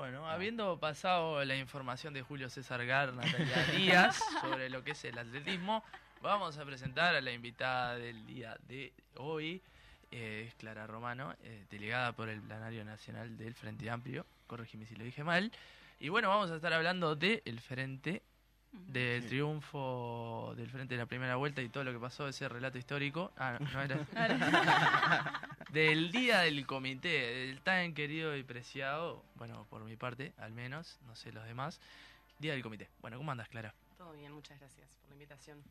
Bueno, habiendo pasado la información de Julio César Gar, Natalia Díaz, sobre lo que es el atletismo, vamos a presentar a la invitada del día de hoy. Eh, es Clara Romano, eh, delegada por el Planario Nacional del Frente Amplio. Corregime si lo dije mal. Y bueno, vamos a estar hablando del Frente, del triunfo del Frente de la primera vuelta y todo lo que pasó, ese relato histórico. Ah, no, no era. del día del comité, del tan querido y preciado, bueno, por mi parte, al menos, no sé los demás, día del comité. Bueno, ¿cómo andas, Clara? Todo bien, muchas gracias por la invitación.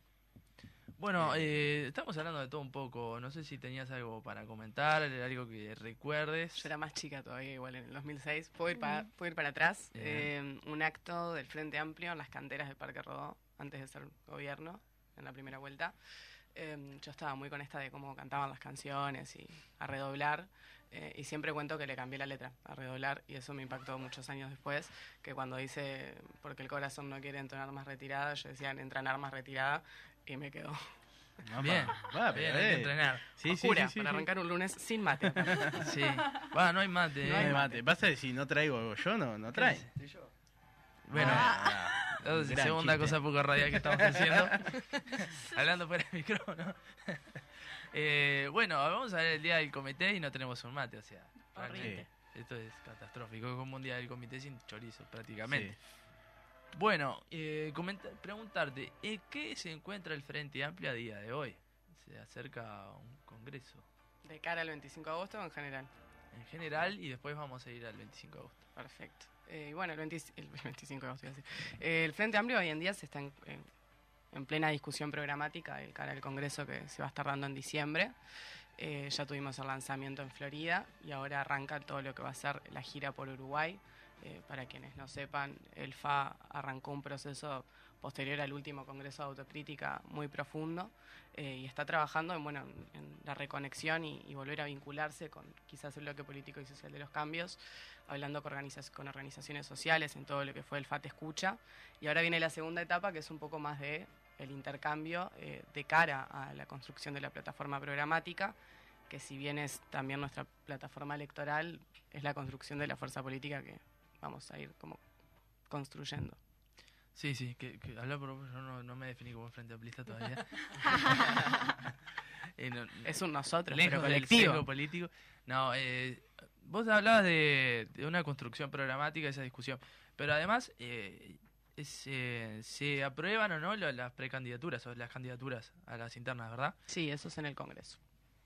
Bueno, eh, estamos hablando de todo un poco. No sé si tenías algo para comentar, algo que recuerdes. Yo era más chica todavía, igual en el 2006. Puedo ir, para, puedo ir para atrás. Eh, un acto del Frente Amplio en las canteras del Parque Rodó, antes de ser gobierno, en la primera vuelta. Eh, yo estaba muy con esta de cómo cantaban las canciones y a redoblar. y siempre cuento que le cambié la letra a redoblar y eso me impactó muchos años después, que cuando dice porque el corazón no quiere entonar más retirada, yo decía entranar más retirada y me quedó. bien, va, bien, hay que entrenar. Sí, sí, sí, para arrancar un lunes sin mate. sí, va, no hay mate. No hay mate. Pasa que si no traigo yo, no, no trae. Bueno, ah, segunda cosa poco radial que estamos haciendo. Hablando fuera del micrófono. eh, bueno, vamos a ver el día del comité y no tenemos un mate, o sea, esto es catastrófico, como un día del comité sin chorizo prácticamente. Bueno, eh, preguntarte, ¿en qué se encuentra el Frente Amplio a día de hoy? Se acerca un congreso. ¿De cara al 25 de agosto o en general? En general y después vamos a ir al 25 de agosto. Perfecto. Eh, bueno, el, 25 de agosto, eh, el Frente Amplio hoy en día se está en, plena discusión programática de cara al congreso que se va a estar dando en diciembre. Eh, ya tuvimos el lanzamiento en Florida y ahora arranca todo lo que va a ser la gira por Uruguay eh, para quienes no sepan, el FA arrancó un proceso posterior al último Congreso de Autocrítica muy profundo eh, y está trabajando en, bueno, en la reconexión y, volver a vincularse con quizás el bloque político y social de los cambios, hablando con, con organizaciones sociales en todo lo que fue el FAT Escucha. Y ahora viene la segunda etapa, que es un poco más de el intercambio eh, de cara a la construcción de la plataforma programática, que si bien es también nuestra plataforma electoral, es la construcción de la fuerza política que vamos a ir como construyendo. Sí, sí, que, habla por yo no, no, me definí como frente amplista todavía. Eh, es un nosotros, pero colectivo. político. No, eh, vos hablabas de, una construcción programática, esa discusión, pero además eh, se aprueban o no las precandidaturas o las candidaturas a las internas, ¿verdad? Sí, eso es en el Congreso.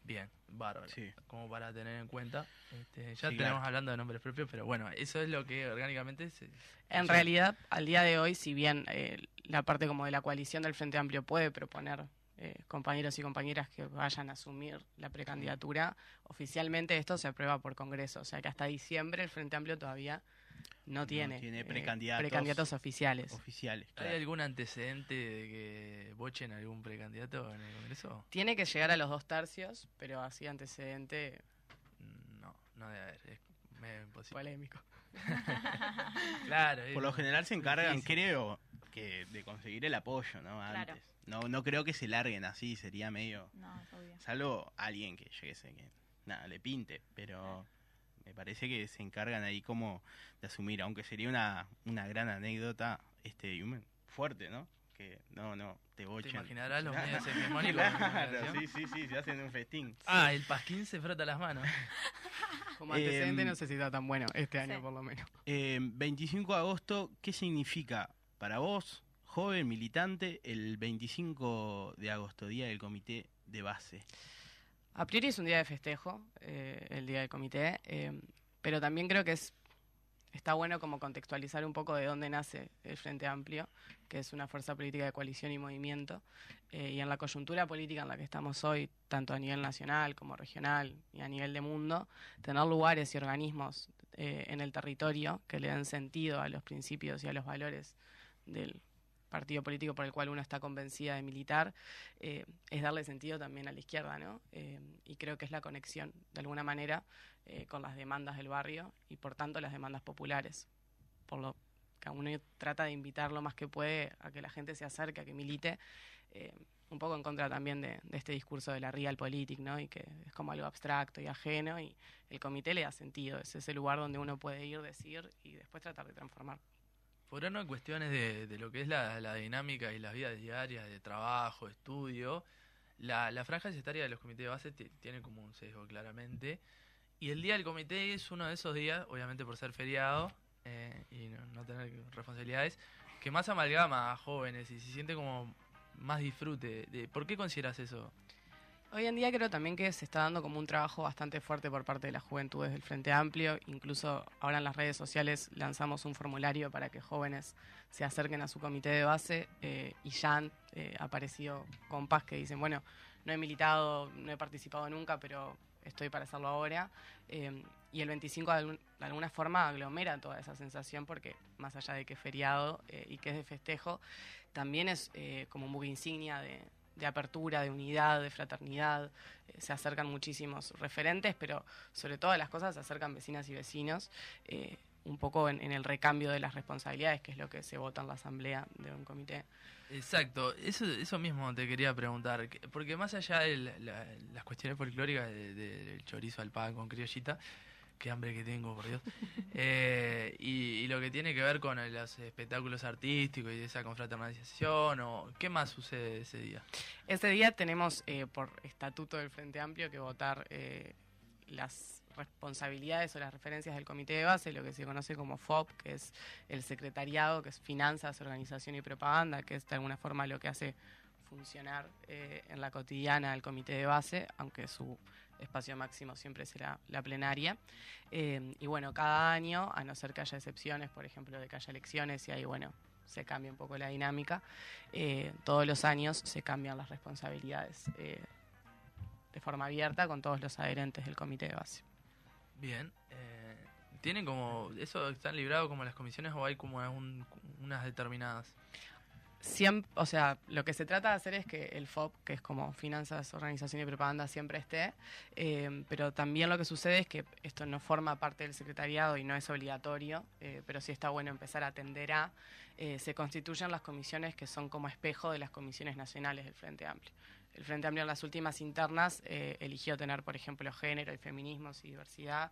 Bien, bárbaro. Como para tener en cuenta. Este, ya tenemos hablando de nombres propios, pero bueno, eso es lo que orgánicamente se. En realidad, al día de hoy, si bien eh, la parte como de la coalición del Frente Amplio puede proponer eh, compañeros y compañeras que vayan a asumir la precandidatura, oficialmente esto se aprueba por Congreso. O sea que hasta diciembre el Frente Amplio todavía no tiene, tiene eh, precandidatos, precandidatos oficiales. oficiales ¿Hay algún antecedente de que bochen algún precandidato en el Congreso? Tiene que llegar a los dos tercios, pero así antecedente... No, no debe haber. Es imposible. Polémico. claro. Por lo general se encargan, creo, que de conseguir el apoyo, ¿no? Antes. No, no creo que se larguen así, sería medio... No, es obvio. Salvo alguien que, yo que, nada, le pinte, pero me parece que se encargan ahí como de asumir, aunque sería una, una gran anécdota este fuerte, ¿no? Que no, no, te bochen. Te imaginarás los medios hegemónicos. claro, sí, sí, sí, se hacen un festín. Ah, el Pasquín se frota las manos. Como antecedente em, no sé si está tan bueno este año por lo menos. 25 em, de agosto, ¿qué significa para vos, joven militante, el 25 de agosto, día del comité de base? A priori es un día de festejo, eh, el día del comité, eh, pero también creo que es está bueno como contextualizar un poco de dónde nace el Frente Amplio, que es una fuerza política de coalición y movimiento, eh, y en la coyuntura política en la que estamos hoy, tanto a nivel nacional como regional y a nivel de mundo, tener lugares y organismos en el territorio que le den sentido a los principios y a los valores del partido político por el cual uno está convencida de militar, eh, es darle sentido también a la izquierda, ¿no? Eh, y creo que es la conexión, de alguna manera, eh, con las demandas del barrio y por tanto las demandas populares, por lo que uno trata de invitar lo más que puede a que la gente se acerque, a que milite, un poco en contra también de, este discurso de la realpolitik, ¿no? Y que es como algo abstracto y ajeno, y el comité le da sentido, es ese lugar donde uno puede ir, decir y después tratar de transformar. Por no cuestiones de, lo que es la, dinámica y las vidas diarias de trabajo, estudio, la, la franja estaria de los comités de base tiene como un sesgo claramente. Y el día del comité es uno de esos días, obviamente por ser feriado eh, y no, tener responsabilidades, que más amalgama a jóvenes y se siente como más disfrute. De, ¿Por qué consideras eso? Hoy en día creo también que se está dando como un trabajo bastante fuerte por parte de las juventudes del Frente Amplio. Incluso ahora en las redes sociales lanzamos un formulario para que jóvenes se acerquen a su comité de base eh, y ya han eh, aparecido compas que dicen, bueno, no he militado, no he participado nunca, pero estoy para hacerlo ahora. Eh, y el 25 de, alguna forma aglomera toda esa sensación porque más allá de que es feriado y que es de festejo, también es como un insignia de, de apertura, de unidad, de fraternidad. Eh, se acercan muchísimos referentes, pero sobre todas las cosas se acercan vecinas y vecinos, eh, un poco en, el recambio de las responsabilidades, que es lo que se vota en la asamblea de un comité. Exacto, eso, eso mismo te quería preguntar, porque más allá de las cuestiones folclóricas del chorizo al pan con criollita, qué hambre que tengo, por Dios. Eh, y, lo que tiene que ver con los espectáculos artísticos y esa confraternización, o ¿qué más sucede ese día? Ese día tenemos, eh, por estatuto del Frente Amplio, que votar eh, las responsabilidades o las referencias del comité de base, lo que se conoce como FOP, que es el secretariado, que es finanzas, organización y propaganda, que es de alguna forma lo que hace funcionar en la cotidiana el comité de base, aunque su espacio máximo siempre será la plenaria. Eh, y bueno, cada año, a no ser que haya excepciones, por ejemplo, de que haya elecciones y ahí, bueno, se cambia un poco la dinámica, eh, todos los años se cambian las responsabilidades eh, de forma abierta con todos los adherentes del comité de base. Bien. ¿Tienen como, eso están librados como las comisiones o hay como unas determinadas? Siempre, o sea, lo que se trata de hacer es que el FOP, que es como Finanzas, Organización y Propaganda, siempre esté, eh, pero también lo que sucede es que esto no forma parte del secretariado y no es obligatorio, eh, pero sí está bueno empezar a atender a, eh, se constituyen las comisiones que son como espejo de las comisiones nacionales del Frente Amplio. El Frente Amplio en las últimas internas eligió tener, por ejemplo, género y feminismos y diversidad,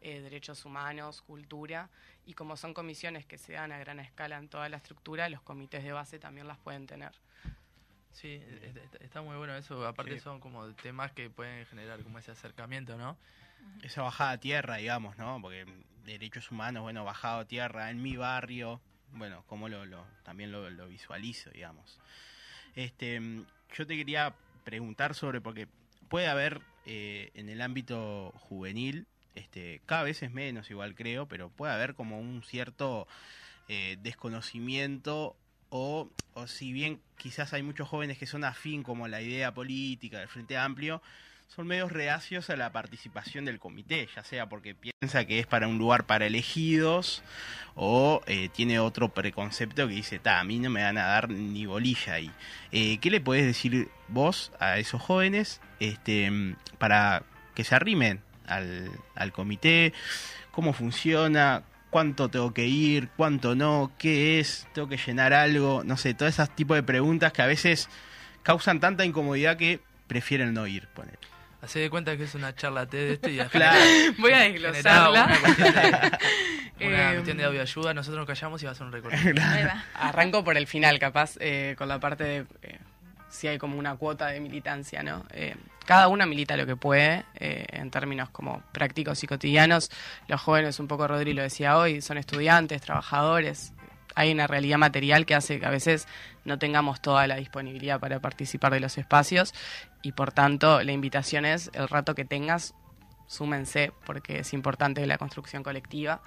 derechos humanos, cultura, y como son comisiones que se dan a gran escala en toda la estructura, los comités de base también las pueden tener. Sí, está muy bueno eso. Aparte son como temas que pueden generar como ese acercamiento, ¿no? Esa bajada a tierra, digamos, ¿no? Porque derechos humanos, bueno, bajado a tierra en mi barrio, bueno, como lo, lo también lo, lo, visualizo, digamos. Este, yo te quería preguntar sobre, porque puede haber eh, en el ámbito juvenil este, cada vez es menos igual creo, pero puede haber como un cierto eh, desconocimiento o, o, si bien quizás hay muchos jóvenes que son afín como la idea política del Frente Amplio, son medios reacios a la participación del comité, ya sea porque piensa que es para un lugar para elegidos o eh, tiene otro preconcepto que dice, ta, a mí no me van a dar ni bolilla ahí. Eh, ¿Qué le podés decir vos a esos jóvenes este, para que se arrimen al, comité, cómo funciona, cuánto tengo que ir, cuánto no, qué es, tengo que llenar algo, no sé, todas esas tipos de preguntas que a veces causan tanta incomodidad que prefieren no ir, poner. Hace de cuenta que es una charla de este y claro. Voy a desglosarla. Una, cuestión de, una eh, cuestión de audio ayuda, nosotros nos callamos y va a ser un recorte. Arranco por el final, capaz, eh, con la parte de eh, si hay como una cuota de militancia, ¿no? Eh, cada una milita lo que puede, eh, en términos como prácticos y cotidianos. Los jóvenes, un poco Rodri lo decía hoy, son estudiantes, trabajadores. Hay una realidad material que hace que a veces no tengamos toda la disponibilidad para participar de los espacios y por tanto la invitación es el rato que tengas súmense porque es importante la construcción colectiva.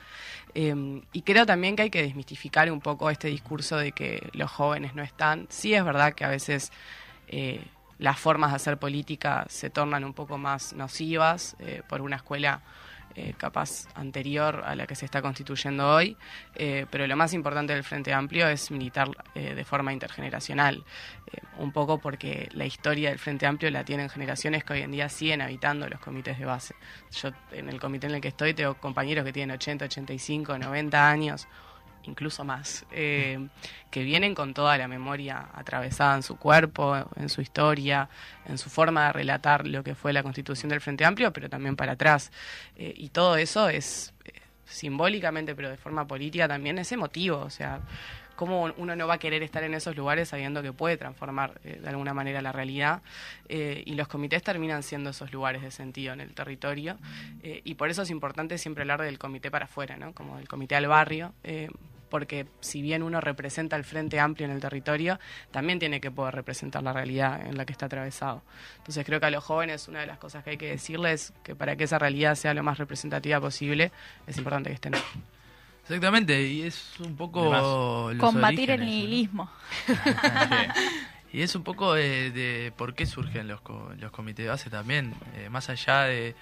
Em, y creo también que hay que desmistificar un poco este discurso de que los jóvenes no están. Sí es verdad que a veces eh, las formas de hacer política se tornan un poco más nocivas eh, por una escuela eh, capaz anterior a la que se está constituyendo hoy, eh, pero lo más importante del Frente Amplio es militar eh, de forma intergeneracional, un poco porque la historia del Frente Amplio la tienen generaciones que hoy en día siguen habitando los comités de base. Yo en el comité en el que estoy tengo compañeros que tienen 80, 85, 90 años incluso más, eh, que vienen con toda la memoria atravesada en su cuerpo, en su historia, en su forma de relatar lo que fue la constitución del Frente Amplio, pero también para atrás. Eh, y todo eso es eh, simbólicamente, pero de forma política también es emotivo, o sea, cómo uno no va a querer estar en esos lugares sabiendo que puede transformar de alguna manera la realidad. Y los comités terminan siendo esos lugares de sentido en el territorio. Y por eso es importante siempre hablar del comité para afuera, ¿no? como del comité al barrio. Porque si bien uno representa el frente amplio en el territorio, también tiene que poder representar la realidad en la que está atravesado. Entonces creo que a los jóvenes una de las cosas que hay que decirles que para que esa realidad sea lo más representativa posible, es importante que estén. Exactamente, y es un poco... Combatir el nihilismo. y es un poco de, por qué surgen los, los comités de base también, eh, más allá de,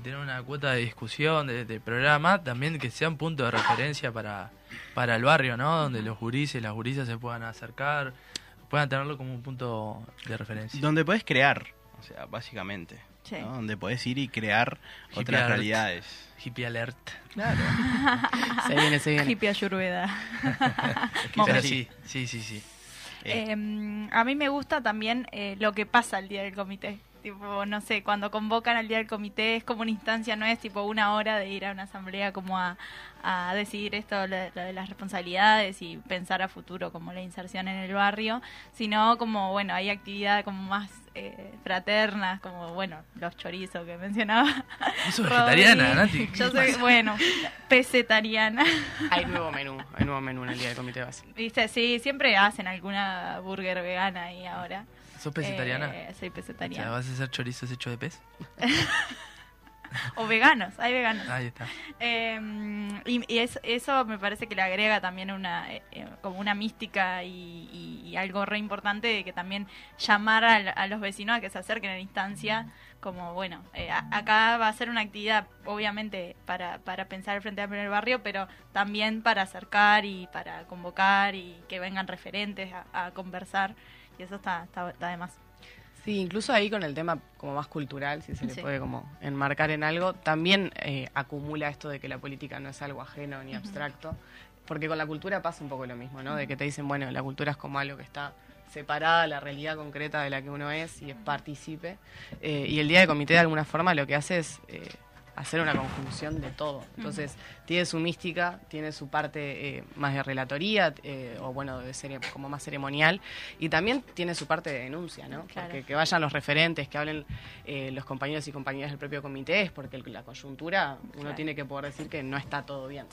tener una cuota de discusión, de, programa, también que sea un punto de referencia para, para el barrio, ¿no? Donde los gurises y las gurisas se puedan acercar, puedan tenerlo como un punto de referencia. Donde puedes crear, o sea, básicamente. Donde puedes ir y crear otras realidades. Hippie alert. Claro. se viene, se viene. Hippie ayurveda. sí, sí, sí, sí. Em, a mí me gusta también eh, lo que pasa el día del comité. Tipo, no sé, cuando convocan al día del comité es como una instancia, no es tipo una hora de ir a una asamblea como a, a decidir esto, lo, de las responsabilidades y pensar a futuro como la inserción en el barrio, sino como, bueno, hay actividad como más eh, fraternas, como, bueno, los chorizos que mencionaba. ¿Sos vegetariana, Nati? Yo soy, bueno, pesetariana. Hay nuevo menú, hay nuevo menú en el día del comité base. Viste, sí, siempre hacen alguna burger vegana ahí ahora. ¿Sos pesetariana? Eh, soy pesetariana. ¿vas a hacer chorizos hechos de pez? o veganos, hay veganos. Ahí está. Em, y, eso me parece que le agrega también una eh, eh, como una mística y, algo re importante de que también llamar a, los vecinos a que se acerquen a la instancia como bueno, eh, acá va a ser una actividad obviamente para, para pensar el Frente Amplio el barrio, pero también para acercar y para convocar y que vengan referentes a, conversar eso está, está, está de más. Sí, incluso ahí con el tema como más cultural, si se le puede como enmarcar en algo, también eh, acumula esto de que la política no es algo ajeno ni abstracto, porque con la cultura pasa un poco lo mismo, ¿no? De que te dicen, bueno, la cultura es como algo que está separada de la realidad concreta de la que uno es y es partícipe. Eh, y el día de comité de alguna forma lo que hace es eh, hacer una conjunción de todo. Entonces, tiene su mística, tiene su parte eh, más de relatoría, eh, o bueno, de serie, como más ceremonial, y también tiene su parte de denuncia, ¿no? Porque que vayan los referentes, que hablen eh, los compañeros y compañeras del propio comité, es porque la coyuntura uno tiene que poder decir que no está todo bien.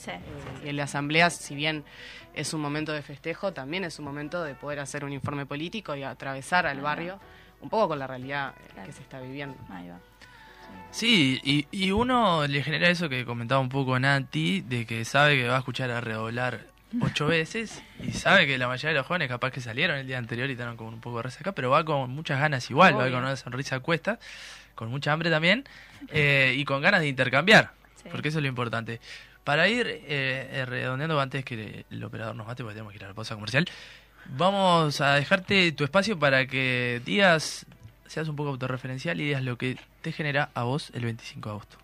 y en la asamblea, si bien es un momento de festejo, también es un momento de poder hacer un informe político y atravesar al barrio un poco con la realidad que se está viviendo. Ahí va. Sí, y, y uno le genera eso que comentaba un poco Nati, de que sabe que va a escuchar a redoblar ocho veces y sabe que la mayoría de los jóvenes capaz que salieron el día anterior y están con un poco de resaca, pero va con muchas ganas igual, va con una sonrisa a cuesta, con mucha hambre también eh, y con ganas de intercambiar, porque eso es lo importante. Para ir eh, eh, redondeando antes que el operador nos mate, porque tenemos que ir a la pausa comercial, vamos a dejarte tu espacio para que digas seas un poco autorreferencial y digas lo que te genera a vos el 25 de agosto.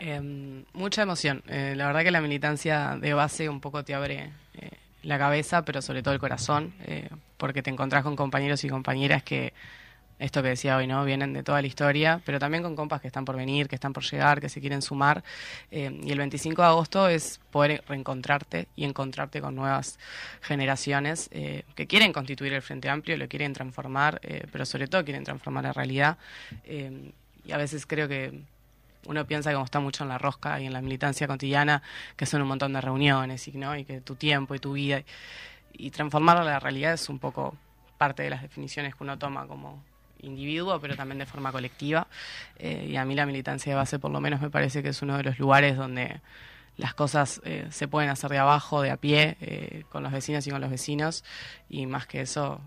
Em, mucha emoción. Eh, la verdad que la militancia de base un poco te abre eh, la cabeza, pero sobre todo el corazón, eh, porque te encontrás con compañeros y compañeras que esto que decía hoy, ¿no? Vienen de toda la historia, pero también con compas que están por venir, que están por llegar, que se quieren sumar. Eh, y el 25 de agosto es poder reencontrarte y encontrarte con nuevas generaciones eh, que quieren constituir el Frente Amplio, lo quieren transformar, eh, pero sobre todo quieren transformar la realidad. y a veces creo que uno piensa que como está mucho en la rosca y en la militancia cotidiana, que son un montón de reuniones y, ¿no? y que tu tiempo y tu vida. Y, y transformar la realidad es un poco parte de las definiciones que uno toma como individuo, pero también de forma colectiva. Eh, y a mí la militancia de base, por lo menos, me parece que es uno de los lugares donde las cosas eh, se pueden hacer de abajo, de a pie, eh, con los vecinos y con los vecinos. Y más que eso,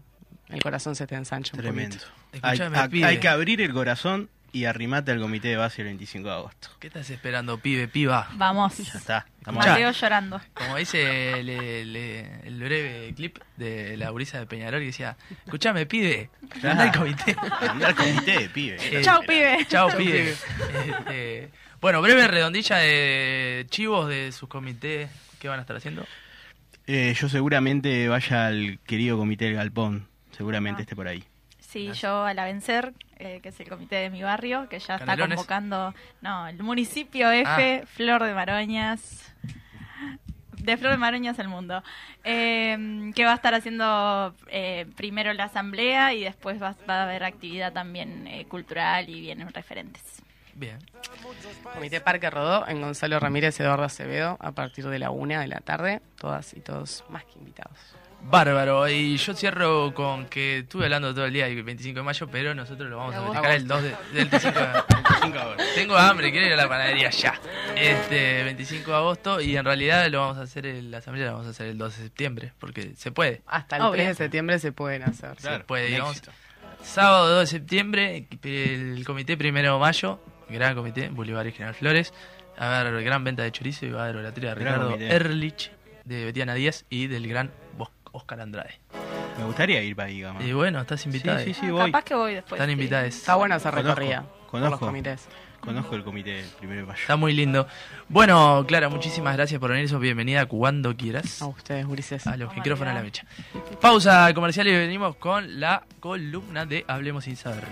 el corazón se te ensancha un Tremendo. Hay, hay, que abrir el corazón y arrimate al comité de base el 25 de agosto. ¿Qué estás esperando, pibe, piba? Vamos. Ya está. Mateo llorando. Como dice el, breve clip de la brisa de Peñarol que decía, escúchame, pibe, anda al comité. Anda al comité, pibe. chao, pibe. Chao, pibe. Este, Bueno, breve redondilla de chivos de sus comités. ¿Qué van a estar haciendo? Eh, yo seguramente vaya al querido comité del Galpón. Seguramente ah. esté por ahí. Sí, yo a la Vencer, eh, que es el comité de mi barrio, que ya está convocando. No, el municipio F, ah. Flor de Maroñas. De Flor de Maroñas al mundo. Eh, que va a estar haciendo eh, primero la asamblea y después va, a haber actividad también cultural y vienen referentes. Bien. Comité Parque Rodó en Gonzalo Ramírez Eduardo Acevedo a partir de la una de la tarde. Todas y todos más que invitados. Bárbaro, y yo cierro con que estuve hablando todo el día del 25 de mayo, pero nosotros lo vamos a festejar el 2 de, del 25 de agosto. Tengo hambre, quiero ir a la panadería ya. Este 25 de agosto, y en realidad lo vamos a hacer, en la asamblea la vamos a hacer el 2 de septiembre, porque se puede. Hasta el 3 de septiembre se pueden hacer. se puede, digamos. Sábado 2 de septiembre, el comité primero de mayo, gran comité, Bolívar y General Flores. A ver, gran venta de chorizo y va a haber la de Ricardo Erlich, de Betiana Díaz y del gran Oscar Andrade. Me gustaría ir para ahí, Y bueno, estás invitada. Sí, sí, voy. Capaz que voy después. Están invitadas. Está buena esa recorrida. Conozco, los comités. Conozco el comité primero de mayo. Está muy lindo. Bueno, Clara, muchísimas gracias por venir. Sos bienvenida cuando quieras. A ustedes, Ulises. A los micrófonos a la mecha. Pausa comercial y venimos con la columna de Hablemos sin saber.